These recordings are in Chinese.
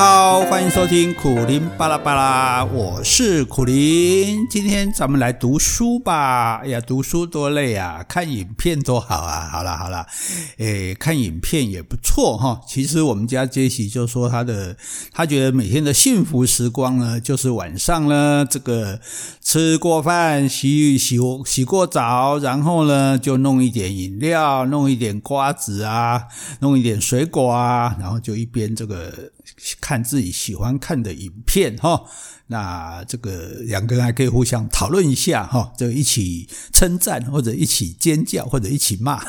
好，欢迎收听苦林巴拉巴拉，我是苦林。今天咱们来读书吧。哎呀，读书多累啊，看影片多好啊。好了好了，诶，看影片也不错哈。其实我们家杰西就说他的，他觉得每天的幸福时光呢，就是晚上呢，这个吃过饭，洗洗洗过澡，然后呢，就弄一点饮料，弄一点瓜子啊，弄一点水果啊，然后就一边这个。看自己喜欢看的影片哈，那这个两个人还可以互相讨论一下哈，就一起称赞或者一起尖叫或者一起骂，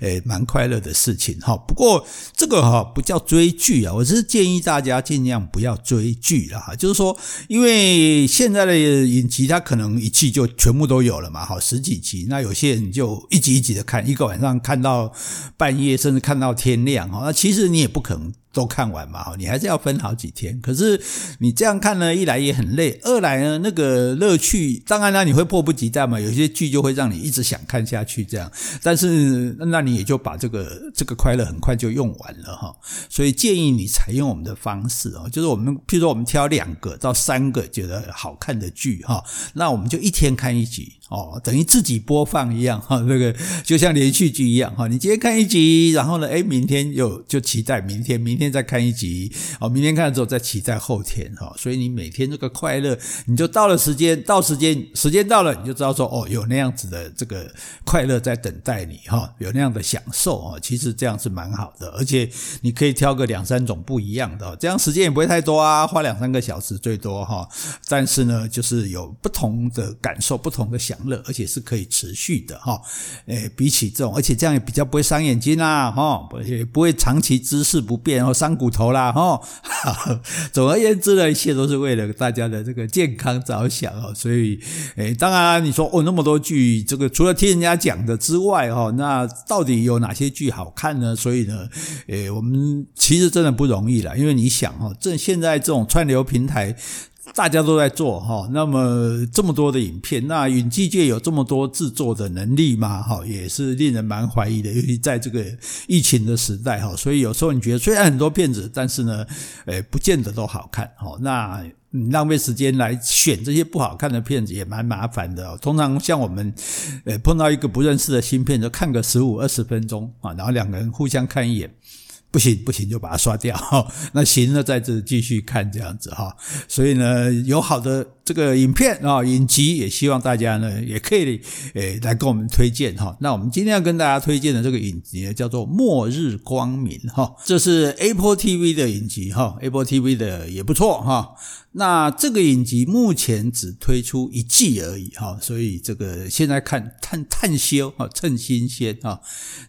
诶，蛮快乐的事情哈。不过这个哈不叫追剧啊，我是建议大家尽量不要追剧了哈。就是说，因为现在的影集它可能一季就全部都有了嘛，哈，十几集，那有些人就一集一集的看，一个晚上看到半夜，甚至看到天亮哈。那其实你也不可能。都看完嘛，你还是要分好几天。可是你这样看呢，一来也很累，二来呢，那个乐趣，当然呢，你会迫不及待嘛。有些剧就会让你一直想看下去，这样。但是那你也就把这个这个快乐很快就用完了哈。所以建议你采用我们的方式哦，就是我们譬如说我们挑两个到三个觉得好看的剧哈，那我们就一天看一集。哦，等于自己播放一样哈，那个就像连续剧一样哈。你今天看一集，然后呢，诶，明天又就期待明天，明天再看一集，哦，明天看了之后再期待后天哈。所以你每天这个快乐，你就到了时间，到时间，时间到了，你就知道说哦，有那样子的这个快乐在等待你哈，有那样的享受啊。其实这样是蛮好的，而且你可以挑个两三种不一样的，这样时间也不会太多啊，花两三个小时最多哈。但是呢，就是有不同的感受，不同的享。乐，而且是可以持续的哈，诶，比起这种，而且这样也比较不会伤眼睛啦，哈，而且不会长期姿势不变，然后伤骨头啦，哈。总而言之呢，一切都是为了大家的这个健康着想哦。所以，诶，当然你说哦，那么多剧，这个除了听人家讲的之外，哈，那到底有哪些剧好看呢？所以呢，诶，我们其实真的不容易了，因为你想哈，这现在这种串流平台。大家都在做哈，那么这么多的影片，那影剧界有这么多制作的能力吗？哈，也是令人蛮怀疑的。尤其在这个疫情的时代哈，所以有时候你觉得虽然很多片子，但是呢，诶，不见得都好看哈。那浪费时间来选这些不好看的片子也蛮麻烦的。通常像我们，诶，碰到一个不认识的新片，就看个十五二十分钟啊，然后两个人互相看一眼。不行不行，就把它刷掉。那行了，再这继续看这样子哈。所以呢，有好的这个影片啊，影集也希望大家呢也可以诶来跟我们推荐哈。那我们今天要跟大家推荐的这个影集呢，叫做《末日光明》哈。这是 Apple TV 的影集哈，Apple TV 的也不错哈。那这个影集目前只推出一季而已哈，所以这个现在看探探修哈，趁新鲜哈。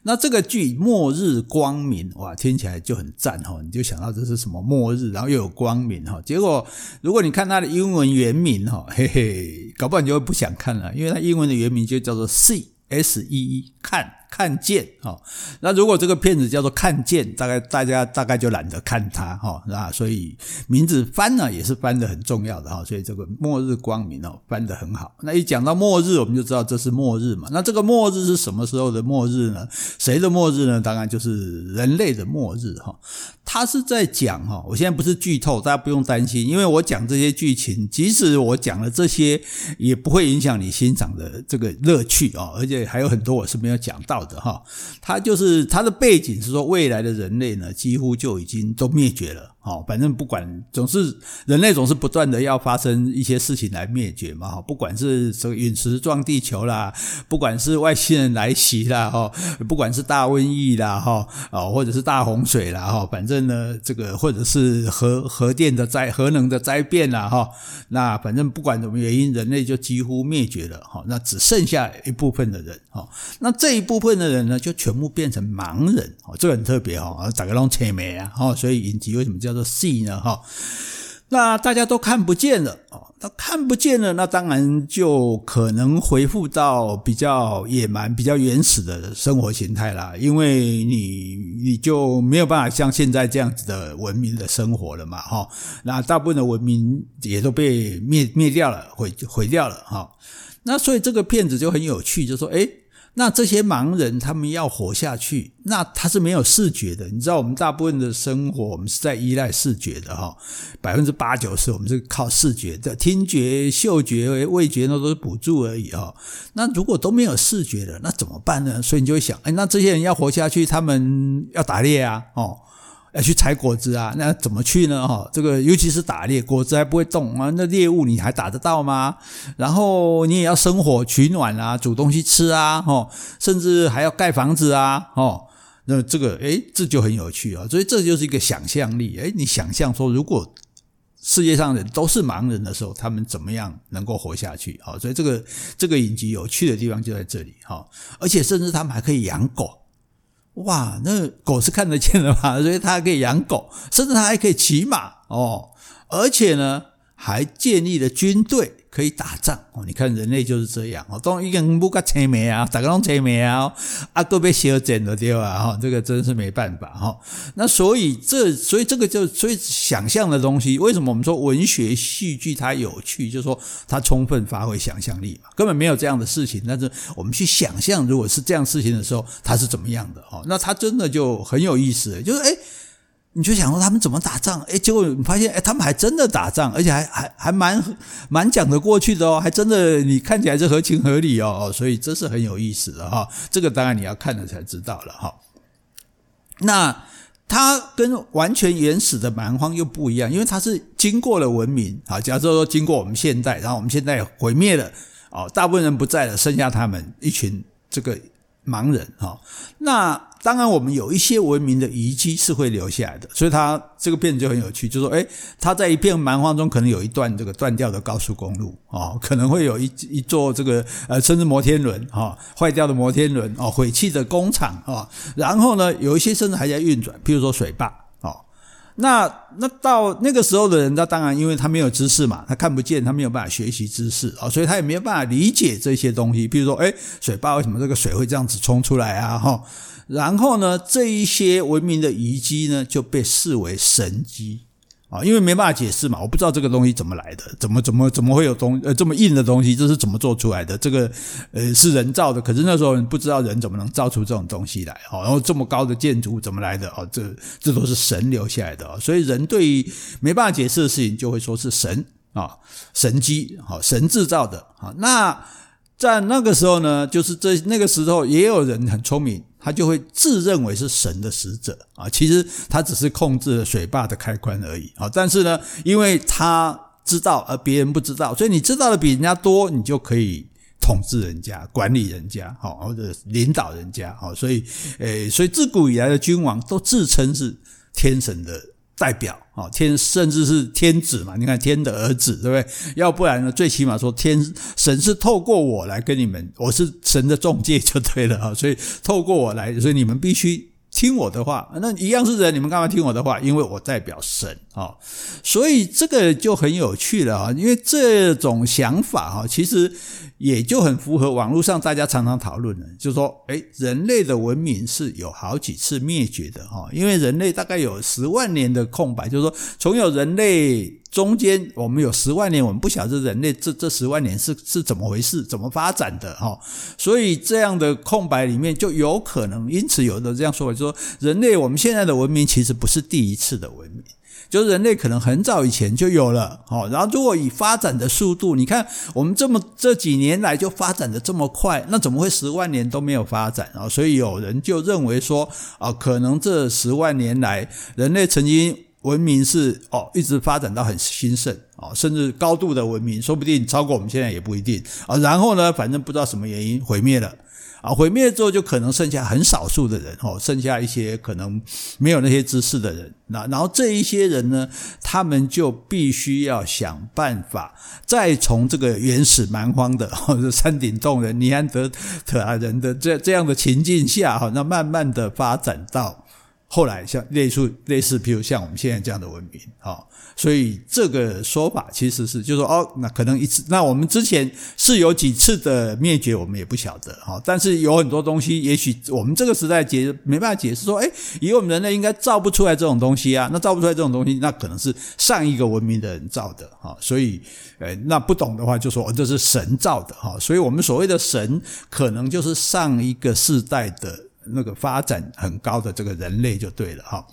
那这个剧《末日光明》哇，听起来就很赞哈，你就想到这是什么末日，然后又有光明哈。结果如果你看它的英文原名哈，嘿嘿，搞不好你就会不想看了，因为它英文的原名就叫做 C S E E 看。看见哈，那如果这个片子叫做看见，大概大家大概就懒得看它哈，那所以名字翻呢也是翻得很重要的哈，所以这个末日光明哦翻得很好。那一讲到末日，我们就知道这是末日嘛。那这个末日是什么时候的末日呢？谁的末日呢？当然就是人类的末日哈。他是在讲哈，我现在不是剧透，大家不用担心，因为我讲这些剧情，即使我讲了这些，也不会影响你欣赏的这个乐趣啊，而且还有很多我是没有讲到。的哈，它就是它的背景是说，未来的人类呢，几乎就已经都灭绝了。好，反正不管，总是人类总是不断的要发生一些事情来灭绝嘛。哈，不管是这个陨石撞地球啦，不管是外星人来袭啦，哈，不管是大瘟疫啦，哈，哦，或者是大洪水啦，哈，反正呢，这个或者是核核电的灾核能的灾变啦，哈，那反正不管什么原因，人类就几乎灭绝了。哈，那只剩下一部分的人。哈，那这一部分的人呢，就全部变成盲人。哦，这个很特别哈，大家拢青梅啊。哈，所以影集为什么叫？戏呢？哈，那大家都看不见了哦，那看不见了，那当然就可能回复到比较野蛮、比较原始的生活形态啦。因为你你就没有办法像现在这样子的文明的生活了嘛，哈。那大部分的文明也都被灭灭掉了，毁毁掉了，哈。那所以这个片子就很有趣，就说，诶那这些盲人他们要活下去，那他是没有视觉的。你知道，我们大部分的生活，我们是在依赖视觉的哈，百分之八九十我们是靠视觉的，听觉、嗅觉、味觉那都是辅助而已哈。那如果都没有视觉的，那怎么办呢？所以你就会想，哎，那这些人要活下去，他们要打猎啊，哦。要去采果子啊，那怎么去呢？哈，这个尤其是打猎，果子还不会动啊，那猎物你还打得到吗？然后你也要生火取暖啊，煮东西吃啊，哈，甚至还要盖房子啊，哦，那这个诶，这就很有趣啊。所以这就是一个想象力，诶，你想象说，如果世界上人都是盲人的时候，他们怎么样能够活下去？好，所以这个这个影集有趣的地方就在这里，哈，而且甚至他们还可以养狗。哇，那狗是看得见的嘛，所以他可以养狗，甚至他还可以骑马哦，而且呢，还建立了军队。可以打仗哦！你看人类就是这样哦，当一个人不个催眠啊，打个龙催眠啊，啊都被修剪了对吧？哈，这个真是没办法哈。那所以这，所以这个就所以想象的东西，为什么我们说文学戏剧它有趣？就是说它充分发挥想象力嘛，根本没有这样的事情。但是我们去想象，如果是这样事情的时候，它是怎么样的？哦，那它真的就很有意思，就是诶你就想说他们怎么打仗？哎，结果你发现，哎，他们还真的打仗，而且还还还蛮蛮讲得过去的哦，还真的你看起来是合情合理哦，所以这是很有意思的哈。这个当然你要看了才知道了哈。那它跟完全原始的蛮荒又不一样，因为它是经过了文明啊，假如说经过我们现代，然后我们现在毁灭了哦，大部分人不在了，剩下他们一群这个盲人哈。那当然，我们有一些文明的遗迹是会留下来的，所以他这个片子就很有趣，就说，诶，他在一片蛮荒中，可能有一段这个断掉的高速公路哦，可能会有一一座这个呃，甚至摩天轮哈，坏掉的摩天轮哦，毁弃的工厂啊，然后呢，有一些甚至还在运转，譬如说水坝。那那到那个时候的人，他当然因为他没有知识嘛，他看不见，他没有办法学习知识啊，所以他也没有办法理解这些东西。比如说，哎，水坝为什么这个水会这样子冲出来啊？哈，然后呢，这一些文明的遗迹呢，就被视为神迹。啊，因为没办法解释嘛，我不知道这个东西怎么来的，怎么怎么怎么会有东呃这么硬的东西，这是怎么做出来的？这个呃是人造的，可是那时候不知道人怎么能造出这种东西来，然后这么高的建筑怎么来的？哦，这这都是神留下来的，所以人对于没办法解释的事情，就会说是神啊，神机，好，神制造的，好，那。在那个时候呢，就是这那个时候也有人很聪明，他就会自认为是神的使者啊，其实他只是控制了水坝的开关而已啊。但是呢，因为他知道而别人不知道，所以你知道的比人家多，你就可以统治人家、管理人家，好或者领导人家，好。所以，诶，所以自古以来的君王都自称是天神的。代表啊，天甚至是天子嘛？你看天的儿子，对不对？要不然呢？最起码说天神是透过我来跟你们，我是神的中介就对了啊。所以透过我来，所以你们必须听我的话。那一样是人，你们干嘛听我的话？因为我代表神啊。所以这个就很有趣了啊。因为这种想法哈，其实。也就很符合网络上大家常常讨论的，就是说，诶，人类的文明是有好几次灭绝的哈，因为人类大概有十万年的空白，就是说，从有人类中间，我们有十万年，我们不晓得人类这这十万年是是怎么回事，怎么发展的哈，所以这样的空白里面就有可能，因此有的这样说法，就说，人类我们现在的文明其实不是第一次的文明。就是人类可能很早以前就有了，好，然后如果以发展的速度，你看我们这么这几年来就发展的这么快，那怎么会十万年都没有发展啊？所以有人就认为说，啊，可能这十万年来人类曾经文明是哦一直发展到很兴盛啊，甚至高度的文明，说不定超过我们现在也不一定啊。然后呢，反正不知道什么原因毁灭了。啊，毁灭之后就可能剩下很少数的人哦，剩下一些可能没有那些知识的人。那然后这一些人呢，他们就必须要想办法，再从这个原始蛮荒的或者山顶洞人、尼安德特人的这这样的情境下哈，那慢慢的发展到。后来像类似类似，比如像我们现在这样的文明啊，所以这个说法其实是就是说哦，那可能一次，那我们之前是有几次的灭绝，我们也不晓得哈。但是有很多东西，也许我们这个时代解没办法解释说，哎，以我们人类应该造不出来这种东西啊，那造不出来这种东西，那可能是上一个文明的人造的哈。所以，呃，那不懂的话就说这是神造的哈。所以我们所谓的神，可能就是上一个世代的。那个发展很高的这个人类就对了哈。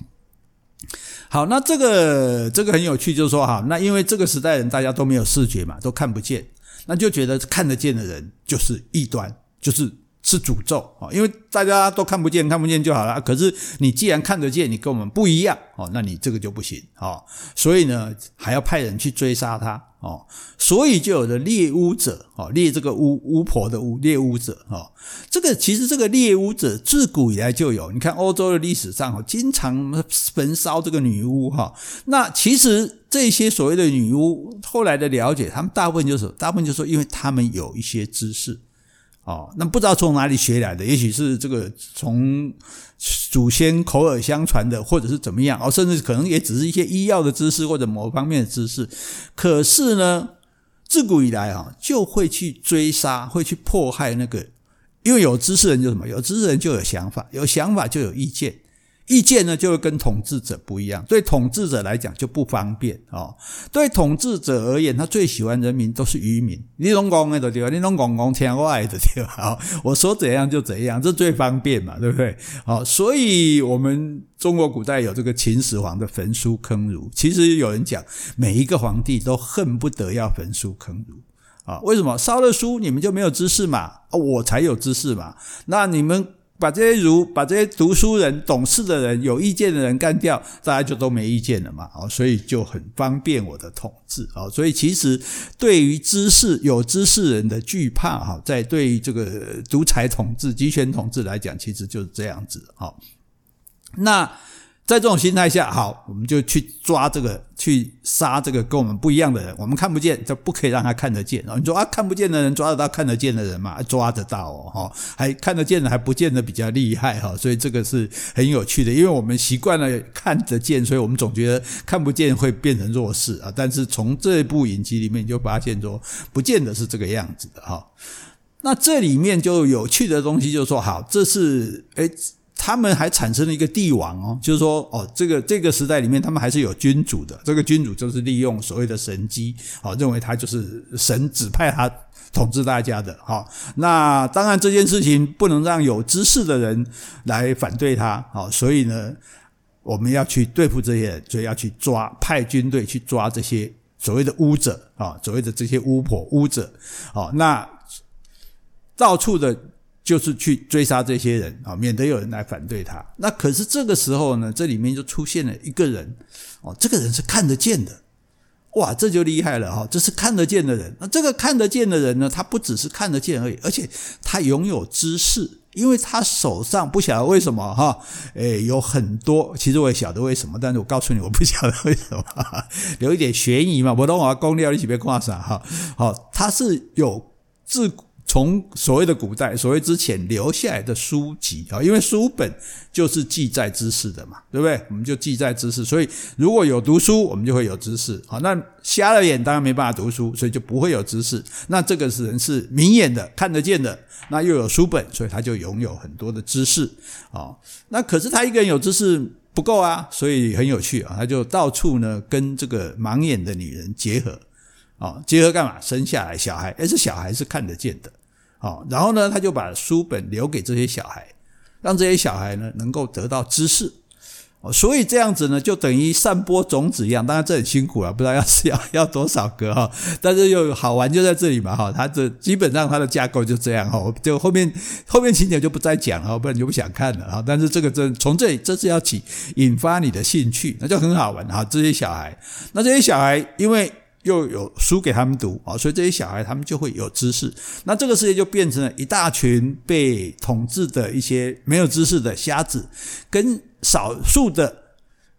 好，那这个这个很有趣，就是说哈，那因为这个时代人大家都没有视觉嘛，都看不见，那就觉得看得见的人就是异端，就是是诅咒啊，因为大家都看不见，看不见就好了。可是你既然看得见，你跟我们不一样哦，那你这个就不行哦。所以呢，还要派人去追杀他。哦，所以就有了猎巫者，哦，猎这个巫巫婆的巫，猎巫者，哦，这个其实这个猎巫者自古以来就有，你看欧洲的历史上，哦，经常焚烧这个女巫，哈，那其实这些所谓的女巫，后来的了解，他们大部分就是，大部分就是说，因为他们有一些知识。哦，那不知道从哪里学来的，也许是这个从祖先口耳相传的，或者是怎么样，哦，甚至可能也只是一些医药的知识或者某方面的知识。可是呢，自古以来啊，就会去追杀，会去迫害那个，因为有知识人就什么，有知识人就有想法，有想法就有意见。意见呢，就会跟统治者不一样。对统治者来讲就不方便哦。对统治者而言，他最喜欢人民都是愚民。你拢讲的就对，你拢讲讲听话的就对。好，我说怎样就怎样，这最方便嘛，对不对？好，所以我们中国古代有这个秦始皇的焚书坑儒。其实有人讲，每一个皇帝都恨不得要焚书坑儒啊。为什么？烧了书，你们就没有知识嘛？我才有知识嘛。那你们。把这些儒，把这些读书人、懂事的人、有意见的人干掉，大家就都没意见了嘛。哦所以就很方便我的统治哦。所以其实对于知识、有知识人的惧怕哈，在对于这个独裁统治、集权统治来讲，其实就是这样子。好，那。在这种心态下，好，我们就去抓这个，去杀这个跟我们不一样的人。我们看不见，就不可以让他看得见。你说啊，看不见的人抓得到看得见的人嘛？抓得到哦，哈，还看得见的还不见得比较厉害哈。所以这个是很有趣的，因为我们习惯了看得见，所以我们总觉得看不见会变成弱势啊。但是从这部影集里面你就发现说，不见得是这个样子的哈。那这里面就有趣的东西，就是说，好，这是诶他们还产生了一个帝王哦，就是说哦，这个这个时代里面，他们还是有君主的。这个君主就是利用所谓的神机，哦，认为他就是神指派他统治大家的。哈，那当然这件事情不能让有知识的人来反对他，好，所以呢，我们要去对付这些人，就要去抓，派军队去抓这些所谓的巫者啊，所谓的这些巫婆、巫者，哦，那到处的。就是去追杀这些人啊，免得有人来反对他。那可是这个时候呢，这里面就出现了一个人哦，这个人是看得见的，哇，这就厉害了哈，这是看得见的人。那这个看得见的人呢，他不只是看得见而已，而且他拥有知识，因为他手上不晓得为什么哈，诶，有很多，其实我也晓得为什么，但是我告诉你，我不晓得为什么，留一点悬疑嘛，我等我要公料一起被挂上哈。好，他是有自。从所谓的古代，所谓之前留下来的书籍啊，因为书本就是记载知识的嘛，对不对？我们就记载知识，所以如果有读书，我们就会有知识。好，那瞎了眼当然没办法读书，所以就不会有知识。那这个人是明眼的，看得见的，那又有书本，所以他就拥有很多的知识啊。那可是他一个人有知识不够啊，所以很有趣啊，他就到处呢跟这个盲眼的女人结合啊，结合干嘛？生下来小孩，而这小孩是看得见的。好，然后呢，他就把书本留给这些小孩，让这些小孩呢能够得到知识。哦，所以这样子呢，就等于散播种子一样。当然这很辛苦啊，不知道要是要要多少个哈，但是又好玩就在这里嘛哈。它这基本上它的架构就这样哈，就后面后面情节就不再讲了，不然你就不想看了哈。但是这个真从这里这是要起引发你的兴趣，那就很好玩哈。这些小孩，那这些小孩因为。又有书给他们读啊，所以这些小孩他们就会有知识。那这个世界就变成了一大群被统治的一些没有知识的瞎子，跟少数的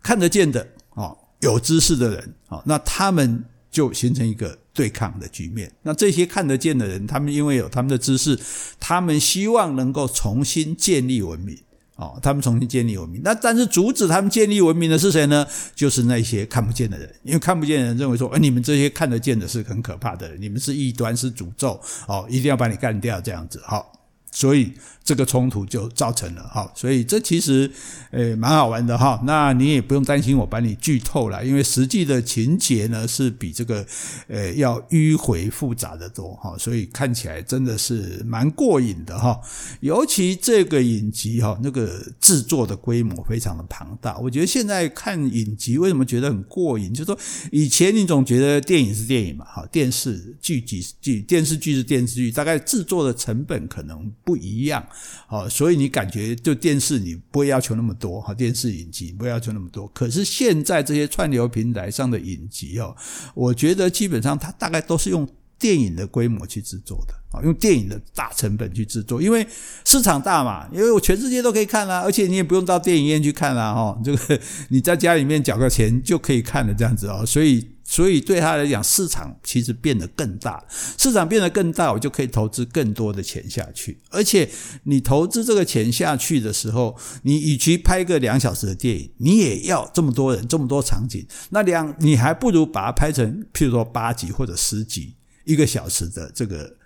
看得见的啊有知识的人啊，那他们就形成一个对抗的局面。那这些看得见的人，他们因为有他们的知识，他们希望能够重新建立文明。哦，他们重新建立文明。那但是阻止他们建立文明的是谁呢？就是那些看不见的人，因为看不见的人认为说，哎，你们这些看得见的是很可怕的人，你们是异端，是诅咒，哦，一定要把你干掉，这样子，好，所以。这个冲突就造成了哈，所以这其实诶蛮好玩的哈。那你也不用担心我把你剧透了，因为实际的情节呢是比这个呃要迂回复杂的多哈，所以看起来真的是蛮过瘾的哈。尤其这个影集哈，那个制作的规模非常的庞大。我觉得现在看影集为什么觉得很过瘾？就是说以前你总觉得电影是电影嘛，哈，电视剧集是剧，电视剧是电视剧，大概制作的成本可能不一样。好，所以你感觉就电视你不会要求那么多哈，电视影集不会要求那么多。可是现在这些串流平台上的影集哦，我觉得基本上它大概都是用电影的规模去制作的啊，用电影的大成本去制作，因为市场大嘛，因为我全世界都可以看啦，而且你也不用到电影院去看啦哈，这个 你在家里面缴个钱就可以看了这样子哦，所以。所以对他来讲，市场其实变得更大。市场变得更大，我就可以投资更多的钱下去。而且你投资这个钱下去的时候，你与其拍个两小时的电影，你也要这么多人、这么多场景，那两你还不如把它拍成，譬如说八集或者十集，一个小时的这个。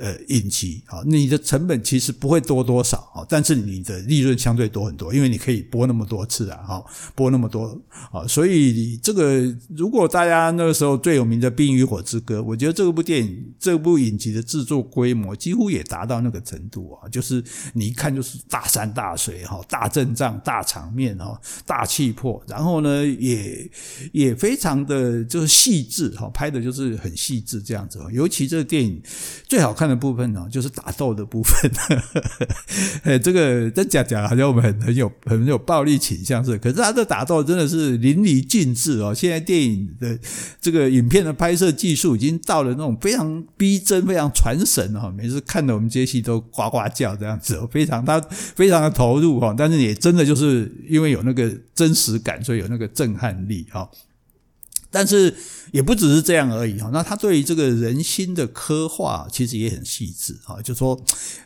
呃，影集啊，你的成本其实不会多多少啊，但是你的利润相对多很多，因为你可以播那么多次啊，哈，播那么多啊，所以这个如果大家那个时候最有名的《冰与火之歌》，我觉得这部电影、这部影集的制作规模几乎也达到那个程度啊，就是你一看就是大山大水哈，大阵仗、大场面哈，大气魄，然后呢也也非常的就是细致哈，拍的就是很细致这样子，尤其这个电影最好看的部分呢，就是打斗的部分。哎，这个真假假，好像我们很很有很有暴力倾向是，可是他的打斗真的是淋漓尽致哦。现在电影的这个影片的拍摄技术已经到了那种非常逼真、非常传神哦。每次看的我们这些戏都呱呱叫这样子，非常他非常的投入哈。但是也真的就是因为有那个真实感，所以有那个震撼力哈。但是也不只是这样而已哈，那他对于这个人心的刻画其实也很细致哈，就说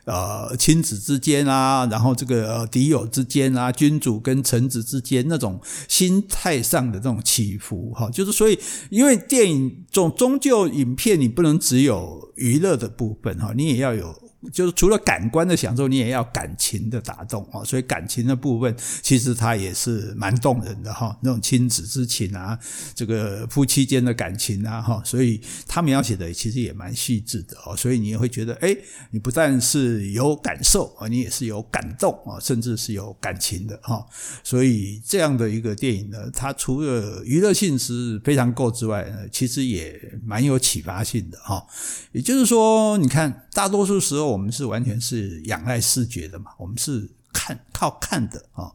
呃亲子之间啊，然后这个敌友之间啊，君主跟臣子之间那种心态上的这种起伏哈，就是所以因为电影终终究影片你不能只有娱乐的部分哈，你也要有。就是除了感官的享受，你也要感情的打动啊，所以感情的部分其实它也是蛮动人的哈，那种亲子之情啊，这个夫妻间的感情啊哈，所以他描写的其实也蛮细致的哦，所以你也会觉得，诶，你不但是有感受啊，你也是有感动啊，甚至是有感情的哈，所以这样的一个电影呢，它除了娱乐性是非常够之外，其实也蛮有启发性的哈，也就是说，你看大多数时候。我们是完全是仰赖视觉的嘛，我们是看靠看的啊。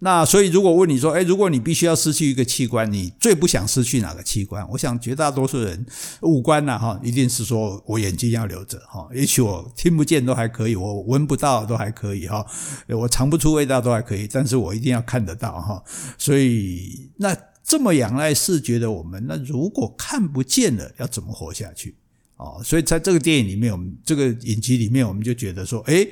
那所以如果问你说，诶，如果你必须要失去一个器官，你最不想失去哪个器官？我想绝大多数人五官呐哈，一定是说我眼睛要留着哈，也许我听不见都还可以，我闻不到都还可以哈，我尝不出味道都还可以，但是我一定要看得到哈。所以那这么仰赖视觉的我们，那如果看不见了，要怎么活下去？哦，所以在这个电影里面，我们这个影集里面，我们就觉得说，诶，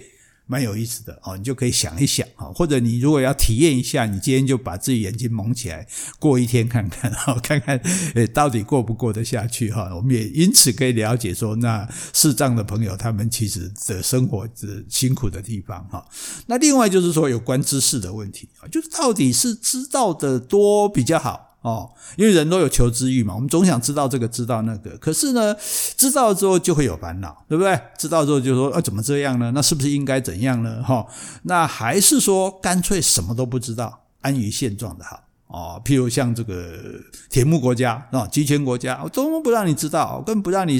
蛮有意思的哦。你就可以想一想啊，或者你如果要体验一下，你今天就把自己眼睛蒙起来，过一天看看，哈，看看诶到底过不过得下去哈。我们也因此可以了解说，那视障的朋友他们其实的生活是辛苦的地方哈。那另外就是说，有关知识的问题啊，就是到底是知道的多比较好。哦，因为人都有求知欲嘛，我们总想知道这个，知道那个。可是呢，知道之后就会有烦恼，对不对？知道之后就说，啊，怎么这样呢？那是不是应该怎样呢？哈，那还是说干脆什么都不知道，安于现状的好。哦，譬如像这个铁幕国家啊，集权国家，我通通不让你知道，更不让你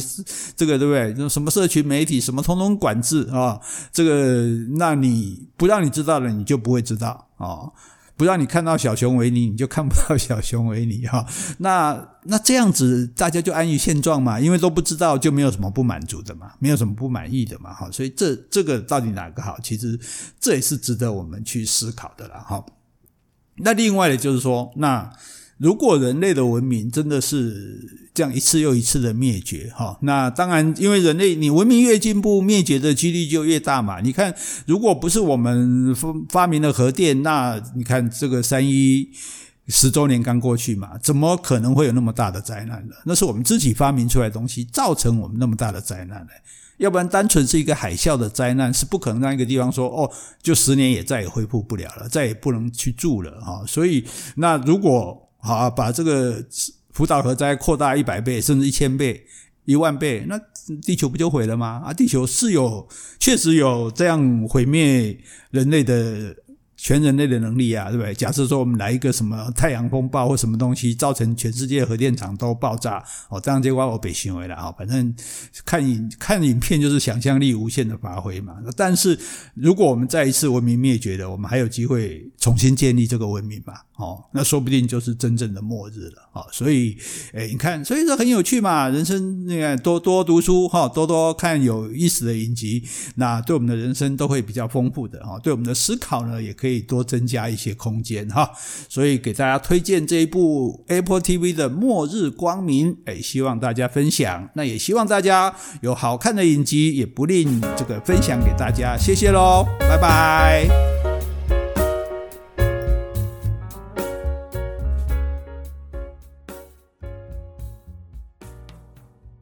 这个，对不对？什么社群媒体，什么通通管制啊，这个，那你不让你知道了，你就不会知道啊。不让你看到小熊维尼，你就看不到小熊维尼 哈。那那这样子，大家就安于现状嘛，因为都不知道，就没有什么不满足的嘛，没有什么不满意的嘛哈。所以这这个到底哪个好？其实这也是值得我们去思考的了哈。那另外的就是说，那如果人类的文明真的是这样一次又一次的灭绝，哈，那当然，因为人类你文明越进步，灭绝的几率就越大嘛。你看，如果不是我们发发明了核电，那你看这个三一十周年刚过去嘛，怎么可能会有那么大的灾难呢？那是我们自己发明出来的东西，造成我们那么大的灾难的。要不然，单纯是一个海啸的灾难，是不可能让一个地方说哦，就十年也再也恢复不了了，再也不能去住了哈。所以，那如果好把这个福岛核灾扩大一百倍，甚至一千倍、一万倍，那地球不就毁了吗？啊，地球是有确实有这样毁灭人类的。全人类的能力啊，对不对？假设说我们来一个什么太阳风暴或什么东西，造成全世界核电厂都爆炸，哦，这样结果我被行为了啊。反正看影看影片就是想象力无限的发挥嘛。但是如果我们再一次文明灭绝了，我们还有机会重新建立这个文明嘛？哦，那说不定就是真正的末日了啊。所以，诶，你看，所以说很有趣嘛。人生你看多多读书哈，多多看有意思的影集，那对我们的人生都会比较丰富的哦。对我们的思考呢，也可以。可以多增加一些空间哈，所以给大家推荐这一部 Apple TV 的《末日光明》，哎，希望大家分享。那也希望大家有好看的影集，也不吝这个分享给大家。谢谢喽，拜拜。